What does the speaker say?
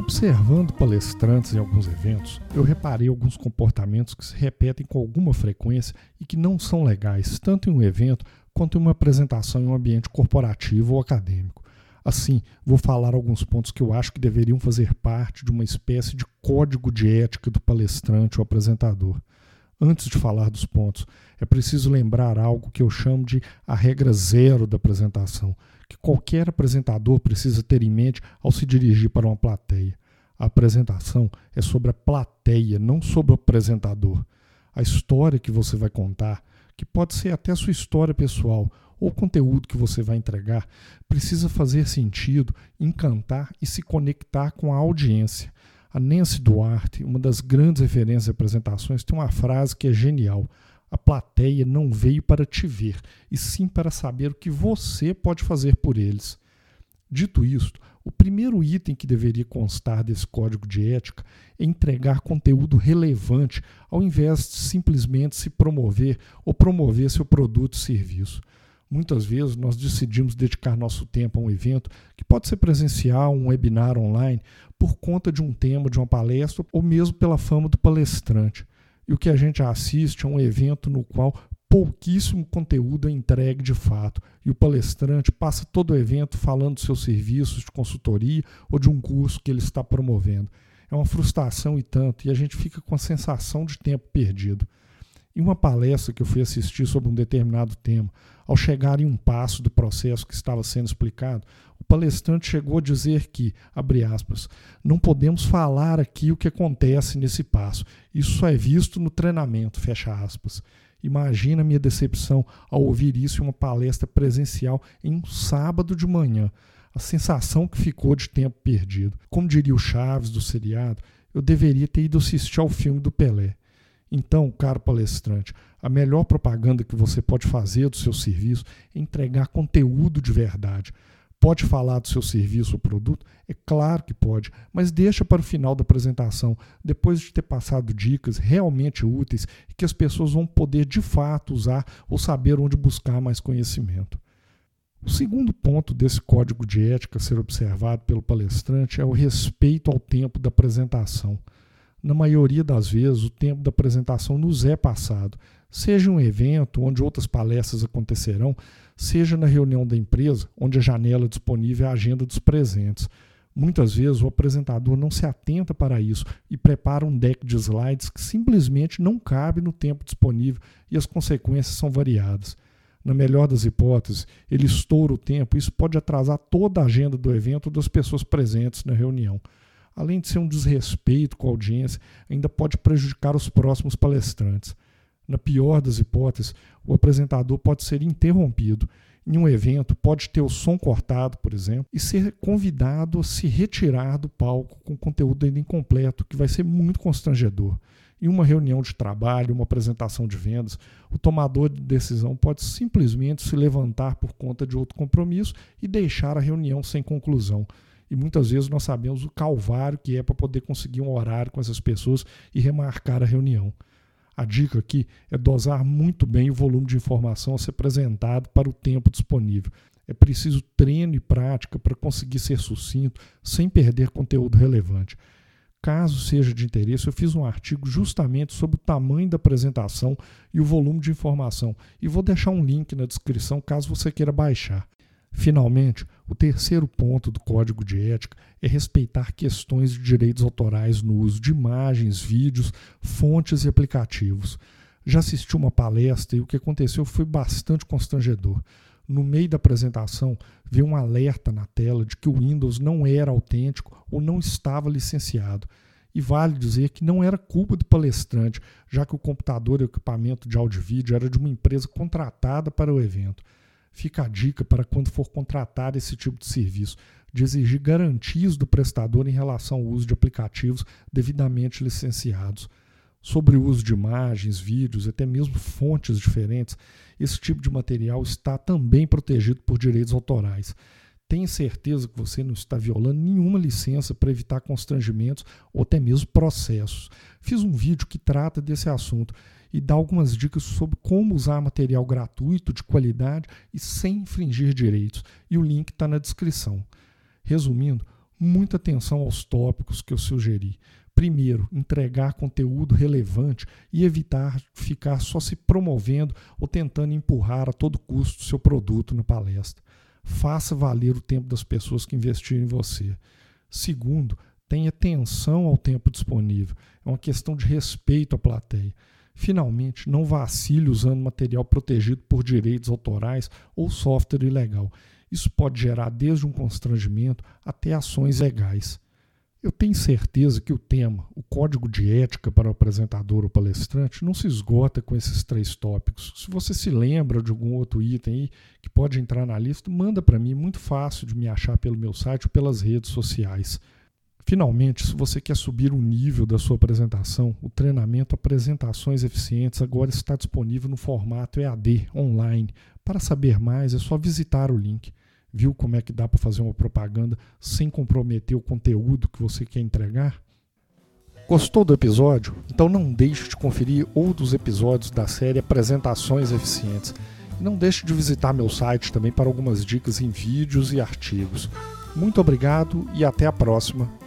Observando palestrantes em alguns eventos, eu reparei alguns comportamentos que se repetem com alguma frequência e que não são legais, tanto em um evento quanto em uma apresentação em um ambiente corporativo ou acadêmico. Assim, vou falar alguns pontos que eu acho que deveriam fazer parte de uma espécie de código de ética do palestrante ou apresentador. Antes de falar dos pontos, é preciso lembrar algo que eu chamo de a regra zero da apresentação, que qualquer apresentador precisa ter em mente ao se dirigir para uma plateia. A apresentação é sobre a plateia, não sobre o apresentador. A história que você vai contar, que pode ser até a sua história pessoal ou conteúdo que você vai entregar, precisa fazer sentido, encantar e se conectar com a audiência. A Nancy Duarte, uma das grandes referências de apresentações, tem uma frase que é genial. A plateia não veio para te ver, e sim para saber o que você pode fazer por eles. Dito isto, o primeiro item que deveria constar desse código de ética é entregar conteúdo relevante, ao invés de simplesmente se promover ou promover seu produto e serviço. Muitas vezes nós decidimos dedicar nosso tempo a um evento que pode ser presencial, um webinar online, por conta de um tema, de uma palestra ou mesmo pela fama do palestrante e o que a gente assiste é um evento no qual pouquíssimo conteúdo é entregue de fato, e o palestrante passa todo o evento falando dos seus serviços de consultoria ou de um curso que ele está promovendo. É uma frustração e tanto, e a gente fica com a sensação de tempo perdido. Em uma palestra que eu fui assistir sobre um determinado tema, ao chegar em um passo do processo que estava sendo explicado, o palestrante chegou a dizer que, abre aspas, não podemos falar aqui o que acontece nesse passo. Isso só é visto no treinamento, fecha aspas. Imagina a minha decepção ao ouvir isso em uma palestra presencial em um sábado de manhã. A sensação que ficou de tempo perdido. Como diria o Chaves do seriado, eu deveria ter ido assistir ao filme do Pelé. Então, caro palestrante, a melhor propaganda que você pode fazer do seu serviço é entregar conteúdo de verdade. Pode falar do seu serviço ou produto? É claro que pode, mas deixa para o final da apresentação, depois de ter passado dicas realmente úteis e que as pessoas vão poder de fato usar ou saber onde buscar mais conhecimento. O segundo ponto desse código de ética a ser observado pelo palestrante é o respeito ao tempo da apresentação na maioria das vezes, o tempo da apresentação nos é passado, seja um evento onde outras palestras acontecerão, seja na reunião da empresa, onde a janela disponível é a agenda dos presentes. Muitas vezes o apresentador não se atenta para isso e prepara um deck de slides que simplesmente não cabe no tempo disponível e as consequências são variadas. Na melhor das hipóteses, ele estoura o tempo e isso pode atrasar toda a agenda do evento das pessoas presentes na reunião além de ser um desrespeito com a audiência, ainda pode prejudicar os próximos palestrantes. Na pior das hipóteses, o apresentador pode ser interrompido. Em um evento, pode ter o som cortado, por exemplo, e ser convidado a se retirar do palco com conteúdo ainda incompleto, que vai ser muito constrangedor. Em uma reunião de trabalho, uma apresentação de vendas, o tomador de decisão pode simplesmente se levantar por conta de outro compromisso e deixar a reunião sem conclusão e muitas vezes nós sabemos o calvário que é para poder conseguir um horário com essas pessoas e remarcar a reunião. A dica aqui é dosar muito bem o volume de informação a ser apresentado para o tempo disponível. É preciso treino e prática para conseguir ser sucinto sem perder conteúdo relevante. Caso seja de interesse, eu fiz um artigo justamente sobre o tamanho da apresentação e o volume de informação, e vou deixar um link na descrição caso você queira baixar. Finalmente, o terceiro ponto do código de ética é respeitar questões de direitos autorais no uso de imagens, vídeos, fontes e aplicativos. Já assisti uma palestra e o que aconteceu foi bastante constrangedor. No meio da apresentação, veio um alerta na tela de que o Windows não era autêntico ou não estava licenciado. E vale dizer que não era culpa do palestrante, já que o computador e o equipamento de áudio e vídeo era de uma empresa contratada para o evento. Fica a dica para quando for contratar esse tipo de serviço, de exigir garantias do prestador em relação ao uso de aplicativos devidamente licenciados. sobre o uso de imagens, vídeos, até mesmo fontes diferentes, esse tipo de material está também protegido por direitos autorais. Tenha certeza que você não está violando nenhuma licença para evitar constrangimentos ou até mesmo processos. Fiz um vídeo que trata desse assunto e dá algumas dicas sobre como usar material gratuito, de qualidade e sem infringir direitos. E o link está na descrição. Resumindo, muita atenção aos tópicos que eu sugeri. Primeiro, entregar conteúdo relevante e evitar ficar só se promovendo ou tentando empurrar a todo custo seu produto na palestra. Faça valer o tempo das pessoas que investiram em você. Segundo, tenha atenção ao tempo disponível. É uma questão de respeito à plateia. Finalmente, não vacile usando material protegido por direitos autorais ou software ilegal. Isso pode gerar desde um constrangimento até ações legais. Eu tenho certeza que o tema, o código de ética para o apresentador ou palestrante, não se esgota com esses três tópicos. Se você se lembra de algum outro item aí que pode entrar na lista, manda para mim, muito fácil de me achar pelo meu site ou pelas redes sociais. Finalmente, se você quer subir o nível da sua apresentação, o treinamento Apresentações Eficientes agora está disponível no formato EAD online. Para saber mais, é só visitar o link. Viu como é que dá para fazer uma propaganda sem comprometer o conteúdo que você quer entregar? Gostou do episódio? Então não deixe de conferir outros episódios da série Apresentações Eficientes. E não deixe de visitar meu site também para algumas dicas em vídeos e artigos. Muito obrigado e até a próxima